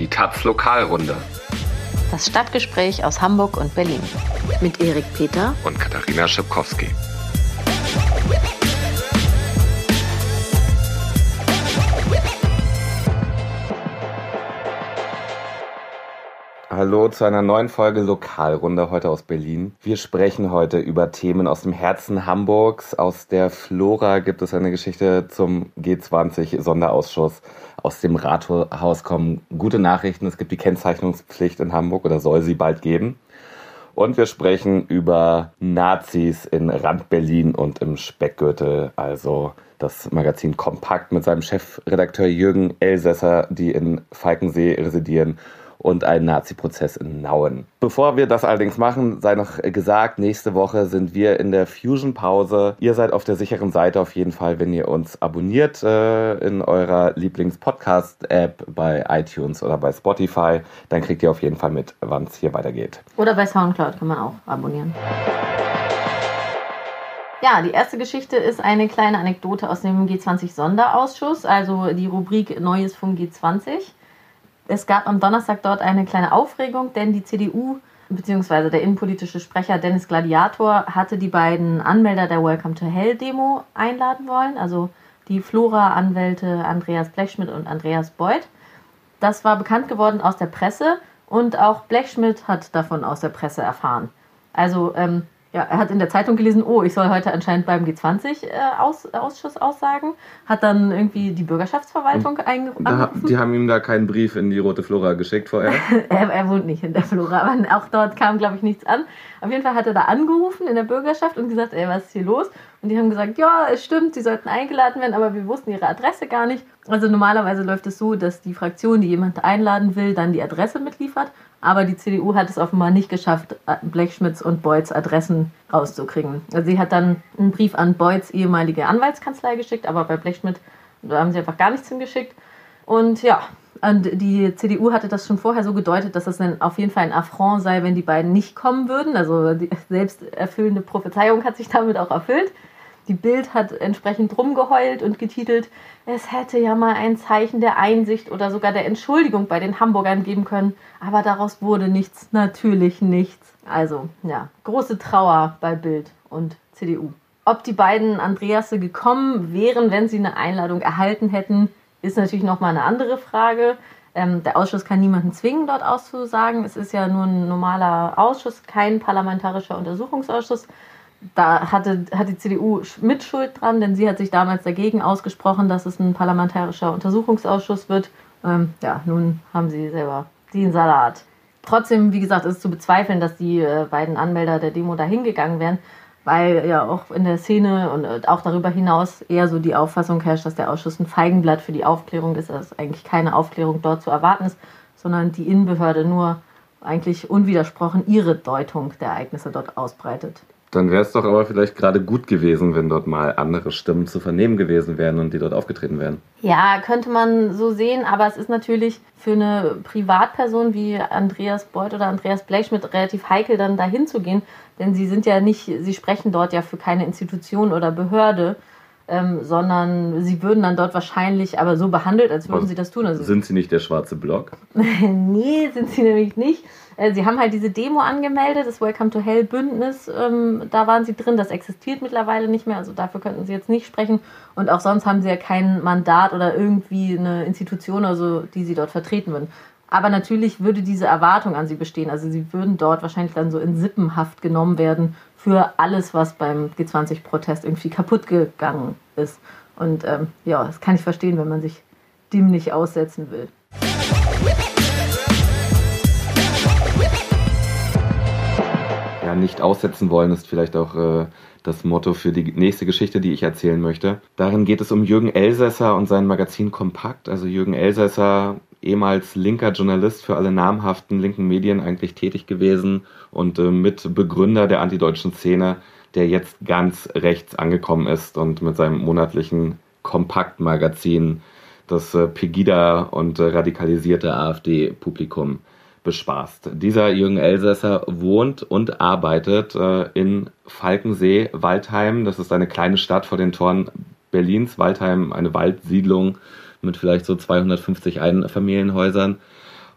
Die Taz Lokalrunde. Das Stadtgespräch aus Hamburg und Berlin. Mit Erik Peter und Katharina Schipkowski. Hallo zu einer neuen Folge Lokalrunde heute aus Berlin. Wir sprechen heute über Themen aus dem Herzen Hamburgs. Aus der Flora gibt es eine Geschichte zum G20 Sonderausschuss. Aus dem Rathaus kommen gute Nachrichten. Es gibt die Kennzeichnungspflicht in Hamburg oder soll sie bald geben. Und wir sprechen über Nazis in Rand-Berlin und im Speckgürtel, also das Magazin Kompakt mit seinem Chefredakteur Jürgen Elsässer, die in Falkensee residieren und einen Nazi-Prozess in Nauen. Bevor wir das allerdings machen, sei noch gesagt, nächste Woche sind wir in der Fusion-Pause. Ihr seid auf der sicheren Seite auf jeden Fall, wenn ihr uns abonniert äh, in eurer Lieblings-Podcast-App bei iTunes oder bei Spotify. Dann kriegt ihr auf jeden Fall mit, wann es hier weitergeht. Oder bei Soundcloud kann man auch abonnieren. Ja, die erste Geschichte ist eine kleine Anekdote aus dem G20-Sonderausschuss, also die Rubrik Neues vom G20. Es gab am Donnerstag dort eine kleine Aufregung, denn die CDU bzw. der innenpolitische Sprecher Dennis Gladiator hatte die beiden Anmelder der Welcome to Hell Demo einladen wollen, also die Flora-Anwälte Andreas Blechschmidt und Andreas Beuth. Das war bekannt geworden aus der Presse und auch Blechschmidt hat davon aus der Presse erfahren. Also ähm, ja, er hat in der Zeitung gelesen, oh, ich soll heute anscheinend beim G20-Ausschuss äh, aussagen. Hat dann irgendwie die Bürgerschaftsverwaltung angerufen. Die haben ihm da keinen Brief in die Rote Flora geschickt vorher? er, er, wohnt nicht in der Flora, aber auch dort kam, glaube ich, nichts an. Auf jeden Fall hat er da angerufen in der Bürgerschaft und gesagt, ey, was ist hier los? Und die haben gesagt, ja, es stimmt, sie sollten eingeladen werden, aber wir wussten ihre Adresse gar nicht. Also normalerweise läuft es so, dass die Fraktion, die jemand einladen will, dann die Adresse mitliefert. Aber die CDU hat es offenbar nicht geschafft, Blechschmidts und Beuths Adressen rauszukriegen. Also sie hat dann einen Brief an Beuths ehemalige Anwaltskanzlei geschickt, aber bei Blechschmidt haben sie einfach gar nichts hingeschickt. Und ja, und die CDU hatte das schon vorher so gedeutet, dass das dann auf jeden Fall ein Affront sei, wenn die beiden nicht kommen würden. Also die selbsterfüllende Prophezeiung hat sich damit auch erfüllt. Die Bild hat entsprechend rumgeheult und getitelt, es hätte ja mal ein Zeichen der Einsicht oder sogar der Entschuldigung bei den Hamburgern geben können, aber daraus wurde nichts, natürlich nichts. Also, ja, große Trauer bei Bild und CDU. Ob die beiden Andreasse gekommen wären, wenn sie eine Einladung erhalten hätten, ist natürlich nochmal eine andere Frage. Ähm, der Ausschuss kann niemanden zwingen, dort auszusagen. Es ist ja nur ein normaler Ausschuss, kein parlamentarischer Untersuchungsausschuss da hatte, hat die CDU Mitschuld dran, denn sie hat sich damals dagegen ausgesprochen, dass es ein parlamentarischer Untersuchungsausschuss wird. Ähm, ja, nun haben sie selber den Salat. Trotzdem, wie gesagt, ist zu bezweifeln, dass die äh, beiden Anmelder der Demo da hingegangen wären, weil ja auch in der Szene und äh, auch darüber hinaus eher so die Auffassung herrscht, dass der Ausschuss ein Feigenblatt für die Aufklärung ist, dass eigentlich keine Aufklärung dort zu erwarten ist, sondern die Innenbehörde nur eigentlich unwidersprochen ihre Deutung der Ereignisse dort ausbreitet. Dann wäre es doch aber vielleicht gerade gut gewesen, wenn dort mal andere Stimmen zu vernehmen gewesen wären und die dort aufgetreten wären. Ja, könnte man so sehen, aber es ist natürlich für eine Privatperson wie Andreas Beuth oder Andreas Blechschmidt relativ heikel, dann dahin zu gehen, denn sie sind ja nicht, sie sprechen dort ja für keine Institution oder Behörde. Ähm, sondern sie würden dann dort wahrscheinlich aber so behandelt, als würden Was, sie das tun. Also, sind sie nicht der schwarze Block? nee, sind sie nämlich nicht. Äh, sie haben halt diese Demo angemeldet, das Welcome to Hell Bündnis, ähm, da waren sie drin, das existiert mittlerweile nicht mehr, also dafür könnten sie jetzt nicht sprechen. Und auch sonst haben sie ja kein Mandat oder irgendwie eine Institution, also, die sie dort vertreten würden. Aber natürlich würde diese Erwartung an sie bestehen. Also sie würden dort wahrscheinlich dann so in Sippenhaft genommen werden für alles, was beim G20-Protest irgendwie kaputt gegangen ist. Und ähm, ja, das kann ich verstehen, wenn man sich dem nicht aussetzen will. ja, nicht aussetzen wollen, ist vielleicht auch äh, das Motto für die nächste Geschichte, die ich erzählen möchte. Darin geht es um Jürgen Elsässer und sein Magazin Kompakt. Also Jürgen Elsässer, ehemals linker Journalist für alle namhaften linken Medien eigentlich tätig gewesen und äh, Mitbegründer der antideutschen Szene, der jetzt ganz rechts angekommen ist und mit seinem monatlichen Kompakt-Magazin das äh, Pegida und äh, radikalisierte AfD-Publikum bespaßt. Dieser Jürgen Elsässer wohnt und arbeitet äh, in Falkensee, Waldheim. Das ist eine kleine Stadt vor den Toren Berlins. Waldheim, eine Waldsiedlung mit vielleicht so 250 Einfamilienhäusern.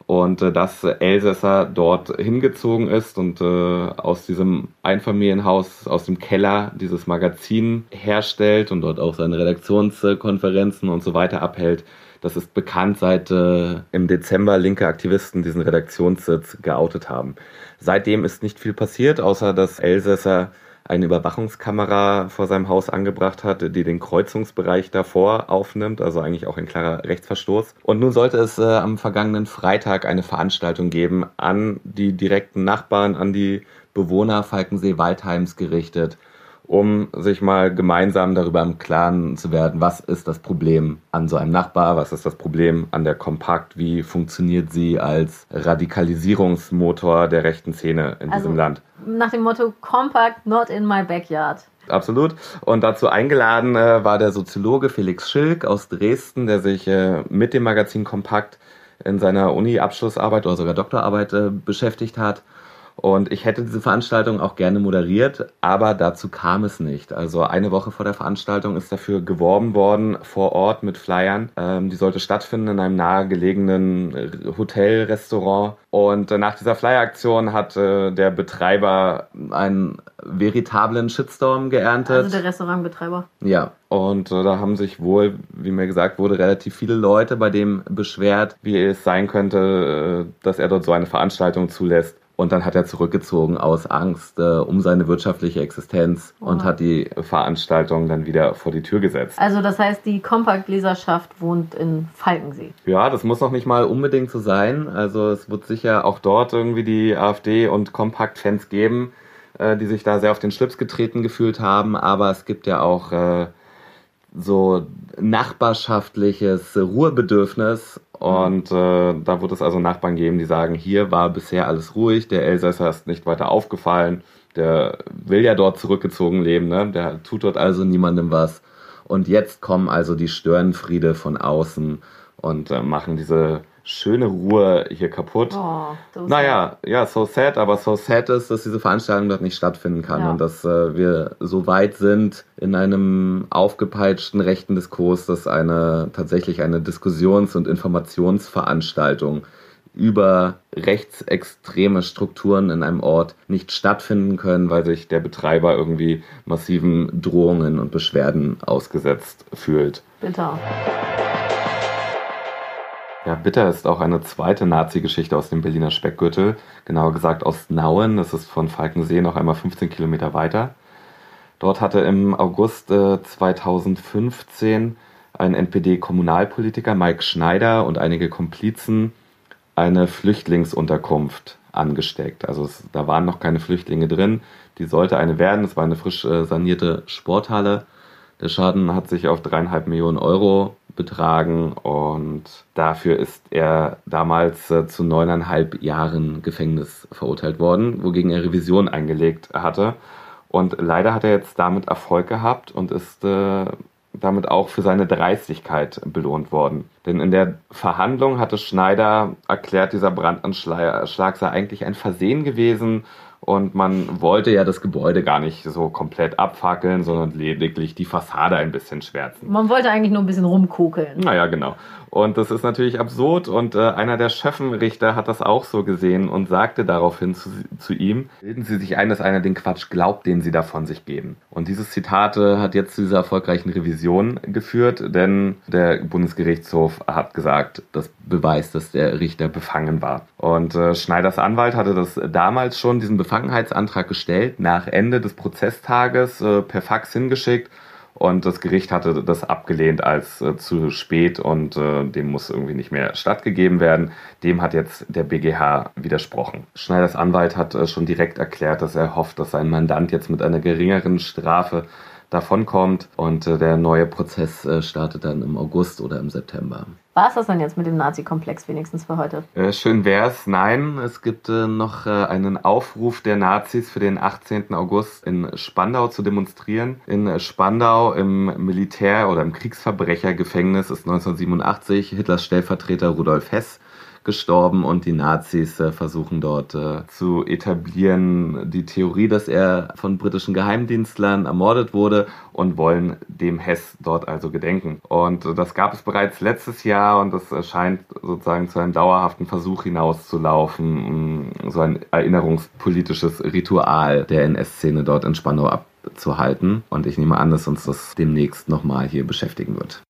und äh, dass Elsässer dort hingezogen ist und äh, aus diesem Einfamilienhaus, aus dem Keller dieses Magazin herstellt und dort auch seine Redaktionskonferenzen und so weiter abhält. Das ist bekannt, seit äh, im Dezember linke Aktivisten diesen Redaktionssitz geoutet haben. Seitdem ist nicht viel passiert, außer dass Elsässer eine Überwachungskamera vor seinem Haus angebracht hat, die den Kreuzungsbereich davor aufnimmt, also eigentlich auch ein klarer Rechtsverstoß. Und nun sollte es äh, am vergangenen Freitag eine Veranstaltung geben an die direkten Nachbarn, an die Bewohner Falkensee-Waldheims gerichtet, um sich mal gemeinsam darüber im Klaren zu werden, was ist das Problem an so einem Nachbar, was ist das Problem an der Kompakt, wie funktioniert sie als Radikalisierungsmotor der rechten Szene in also, diesem Land. Nach dem Motto Compact, not in my backyard. Absolut. Und dazu eingeladen äh, war der Soziologe Felix Schilk aus Dresden, der sich äh, mit dem Magazin Kompakt in seiner Uni-Abschlussarbeit oder sogar Doktorarbeit äh, beschäftigt hat und ich hätte diese Veranstaltung auch gerne moderiert, aber dazu kam es nicht. Also eine Woche vor der Veranstaltung ist dafür geworben worden vor Ort mit Flyern. Ähm, die sollte stattfinden in einem nahegelegenen Hotel, Restaurant. Und äh, nach dieser Flyer-Aktion hat äh, der Betreiber einen veritablen Shitstorm geerntet. Also der Restaurantbetreiber. Ja, und äh, da haben sich wohl, wie mir gesagt wurde, relativ viele Leute bei dem beschwert, wie es sein könnte, äh, dass er dort so eine Veranstaltung zulässt. Und dann hat er zurückgezogen aus Angst äh, um seine wirtschaftliche Existenz wow. und hat die Veranstaltung dann wieder vor die Tür gesetzt. Also das heißt, die Kompaktleserschaft wohnt in Falkensee. Ja, das muss noch nicht mal unbedingt so sein. Also es wird sicher auch dort irgendwie die AfD und Kompakt-Fans geben, äh, die sich da sehr auf den Schlips getreten gefühlt haben. Aber es gibt ja auch äh, so nachbarschaftliches Ruhebedürfnis und äh, da wird es also Nachbarn geben, die sagen, hier war bisher alles ruhig, der Elsässer ist nicht weiter aufgefallen, der will ja dort zurückgezogen leben, ne? der tut dort also niemandem was. Und jetzt kommen also die Störenfriede von außen und äh, machen diese schöne Ruhe hier kaputt. Oh, so naja, ja, so sad, aber so sad ist, dass diese Veranstaltung dort nicht stattfinden kann ja. und dass äh, wir so weit sind in einem aufgepeitschten rechten Diskurs, dass eine tatsächlich eine Diskussions- und Informationsveranstaltung über rechtsextreme Strukturen in einem Ort nicht stattfinden können, weil sich der Betreiber irgendwie massiven Drohungen und Beschwerden ausgesetzt fühlt. Bitter. Ja, Bitter ist auch eine zweite Nazi-Geschichte aus dem Berliner Speckgürtel, genauer gesagt aus Nauen. Das ist von Falkensee noch einmal 15 Kilometer weiter. Dort hatte im August äh, 2015 ein NPD-Kommunalpolitiker, Mike Schneider, und einige Komplizen eine Flüchtlingsunterkunft angesteckt. Also es, da waren noch keine Flüchtlinge drin. Die sollte eine werden. Es war eine frisch äh, sanierte Sporthalle. Der Schaden hat sich auf dreieinhalb Millionen Euro betragen und dafür ist er damals äh, zu neuneinhalb Jahren Gefängnis verurteilt worden, wogegen er Revision eingelegt hatte. Und leider hat er jetzt damit Erfolg gehabt und ist äh, damit auch für seine Dreistigkeit belohnt worden. Denn in der Verhandlung hatte Schneider erklärt, dieser Brandanschlag sei eigentlich ein Versehen gewesen und man wollte ja das Gebäude gar nicht so komplett abfackeln, sondern lediglich die Fassade ein bisschen schwärzen. Man wollte eigentlich nur ein bisschen rumkokeln. Naja, genau. Und das ist natürlich absurd und äh, einer der Schöffenrichter hat das auch so gesehen und sagte daraufhin zu, zu ihm, bilden Sie sich ein, dass einer den Quatsch glaubt, den Sie da von sich geben. Und dieses Zitat äh, hat jetzt zu dieser erfolgreichen Revision geführt, denn der Bundesgerichtshof hat gesagt, das beweist, dass der Richter befangen war. Und äh, Schneiders Anwalt hatte das damals schon, diesen Befangenheitsantrag gestellt, nach Ende des Prozesstages äh, per Fax hingeschickt und das Gericht hatte das abgelehnt als äh, zu spät und äh, dem muss irgendwie nicht mehr stattgegeben werden. Dem hat jetzt der BGH widersprochen. Schneiders Anwalt hat äh, schon direkt erklärt, dass er hofft, dass sein Mandant jetzt mit einer geringeren Strafe davonkommt und äh, der neue Prozess äh, startet dann im August oder im September. War es das dann jetzt mit dem Nazi-Komplex wenigstens für heute? Äh, schön wär's. Nein, es gibt äh, noch äh, einen Aufruf der Nazis für den 18. August in Spandau zu demonstrieren. In Spandau im Militär- oder im Kriegsverbrechergefängnis ist 1987 Hitlers Stellvertreter Rudolf Hess gestorben und die Nazis äh, versuchen dort äh, zu etablieren die Theorie, dass er von britischen Geheimdienstlern ermordet wurde und wollen dem Hess dort also gedenken. Und das gab es bereits letztes Jahr und das scheint sozusagen zu einem dauerhaften Versuch hinauszulaufen, so ein erinnerungspolitisches Ritual der NS-Szene dort in Spandau abzuhalten. Und ich nehme an, dass uns das demnächst nochmal hier beschäftigen wird.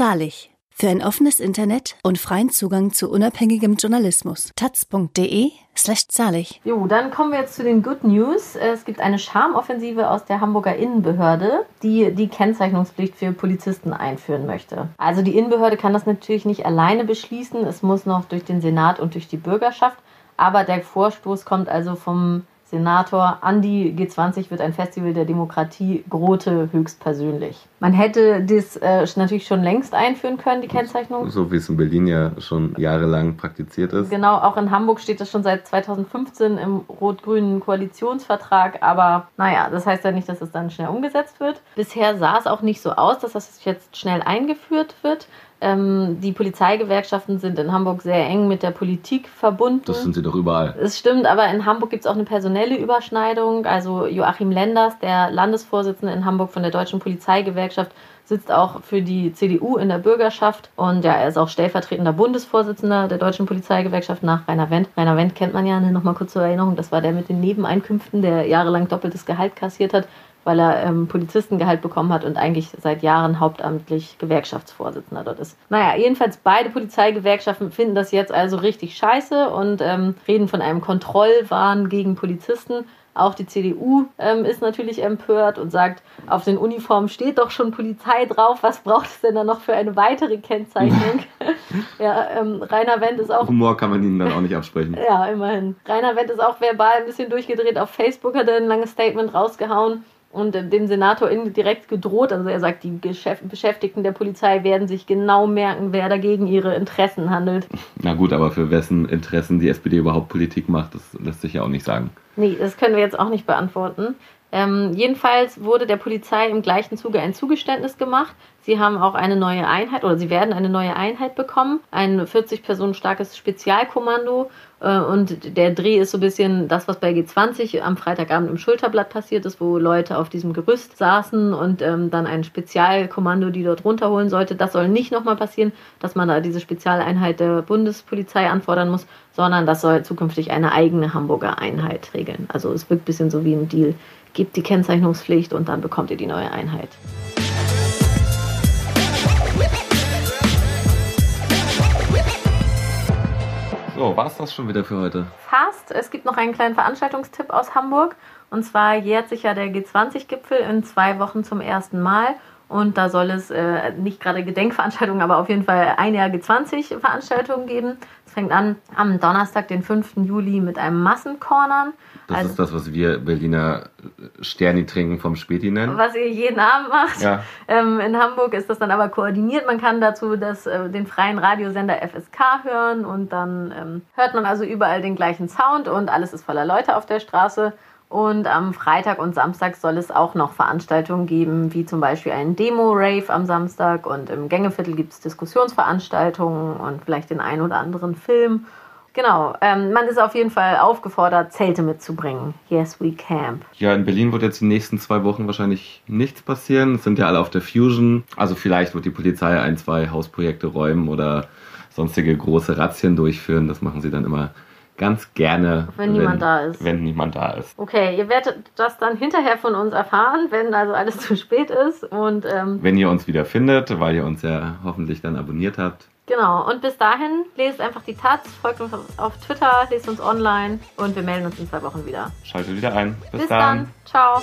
Zahlig. Für ein offenes Internet und freien Zugang zu unabhängigem Journalismus. taz.de slash zahlig. Jo, dann kommen wir jetzt zu den Good News. Es gibt eine Schamoffensive aus der Hamburger Innenbehörde, die die Kennzeichnungspflicht für Polizisten einführen möchte. Also die Innenbehörde kann das natürlich nicht alleine beschließen. Es muss noch durch den Senat und durch die Bürgerschaft. Aber der Vorstoß kommt also vom Senator Andi G20 wird ein Festival der Demokratie Grote höchstpersönlich. Man hätte das äh, natürlich schon längst einführen können, die Kennzeichnung. So wie es in Berlin ja schon jahrelang praktiziert ist. Genau, auch in Hamburg steht das schon seit 2015 im rot-grünen Koalitionsvertrag. Aber naja, das heißt ja nicht, dass es dann schnell umgesetzt wird. Bisher sah es auch nicht so aus, dass das jetzt schnell eingeführt wird. Ähm, die Polizeigewerkschaften sind in Hamburg sehr eng mit der Politik verbunden. Das sind sie doch überall. Es stimmt, aber in Hamburg gibt es auch eine personelle Überschneidung. Also Joachim Lenders, der Landesvorsitzende in Hamburg von der Deutschen Polizeigewerkschaft, sitzt auch für die CDU in der Bürgerschaft und ja, er ist auch stellvertretender Bundesvorsitzender der Deutschen Polizeigewerkschaft nach Rainer Wendt. Rainer Wendt kennt man ja, ne, nochmal kurz zur Erinnerung, das war der mit den Nebeneinkünften, der jahrelang doppeltes Gehalt kassiert hat weil er ähm, Polizistengehalt bekommen hat und eigentlich seit Jahren hauptamtlich Gewerkschaftsvorsitzender dort ist. Naja, jedenfalls beide Polizeigewerkschaften finden das jetzt also richtig scheiße und ähm, reden von einem Kontrollwahn gegen Polizisten. Auch die CDU ähm, ist natürlich empört und sagt, auf den Uniformen steht doch schon Polizei drauf. Was braucht es denn da noch für eine weitere Kennzeichnung? ja, ähm, Rainer Wendt ist auch. Humor kann man ihnen dann auch nicht absprechen. ja, immerhin. Rainer Wendt ist auch verbal ein bisschen durchgedreht. Auf Facebook hat er ein langes Statement rausgehauen und dem Senator indirekt gedroht. Also er sagt, die Beschäftigten der Polizei werden sich genau merken, wer dagegen ihre Interessen handelt. Na gut, aber für wessen Interessen die SPD überhaupt Politik macht, das lässt sich ja auch nicht sagen. Nee, das können wir jetzt auch nicht beantworten. Ähm, jedenfalls wurde der Polizei im gleichen Zuge ein Zugeständnis gemacht. Sie haben auch eine neue Einheit oder sie werden eine neue Einheit bekommen, ein 40 Personen starkes Spezialkommando. Äh, und der Dreh ist so ein bisschen das, was bei G20 am Freitagabend im Schulterblatt passiert ist, wo Leute auf diesem Gerüst saßen und ähm, dann ein Spezialkommando, die dort runterholen sollte. Das soll nicht nochmal passieren, dass man da diese Spezialeinheit der Bundespolizei anfordern muss, sondern das soll zukünftig eine eigene Hamburger Einheit regeln. Also es wirkt ein bisschen so wie ein Deal. Gebt die Kennzeichnungspflicht und dann bekommt ihr die neue Einheit. So, war es das schon wieder für heute? Fast. Es gibt noch einen kleinen Veranstaltungstipp aus Hamburg. Und zwar jährt sich ja der G20-Gipfel in zwei Wochen zum ersten Mal. Und da soll es äh, nicht gerade Gedenkveranstaltungen, aber auf jeden Fall ein Jahr G20-Veranstaltungen geben. Es fängt an am Donnerstag, den 5. Juli, mit einem Massencornern. Das also, ist das, was wir Berliner Sterni trinken vom Späti nennen. Was ihr jeden Abend macht. Ja. Ähm, in Hamburg ist das dann aber koordiniert. Man kann dazu das, äh, den freien Radiosender FSK hören und dann ähm, hört man also überall den gleichen Sound und alles ist voller Leute auf der Straße. Und am Freitag und Samstag soll es auch noch Veranstaltungen geben, wie zum Beispiel einen Demo-Rave am Samstag. Und im Gängeviertel gibt es Diskussionsveranstaltungen und vielleicht den einen oder anderen Film. Genau, ähm, man ist auf jeden Fall aufgefordert, Zelte mitzubringen. Yes, we camp. Ja, in Berlin wird jetzt die nächsten zwei Wochen wahrscheinlich nichts passieren. Es sind ja alle auf der Fusion. Also vielleicht wird die Polizei ein, zwei Hausprojekte räumen oder sonstige große Razzien durchführen. Das machen sie dann immer ganz gerne, wenn niemand wenn, da ist. Wenn niemand da ist. Okay, ihr werdet das dann hinterher von uns erfahren, wenn also alles zu spät ist. Und, ähm, wenn ihr uns wieder findet, weil ihr uns ja hoffentlich dann abonniert habt. Genau, und bis dahin lest einfach die Taz, folgt uns auf Twitter, lest uns online und wir melden uns in zwei Wochen wieder. Schaltet wieder ein. Bis, bis dann. dann. Ciao.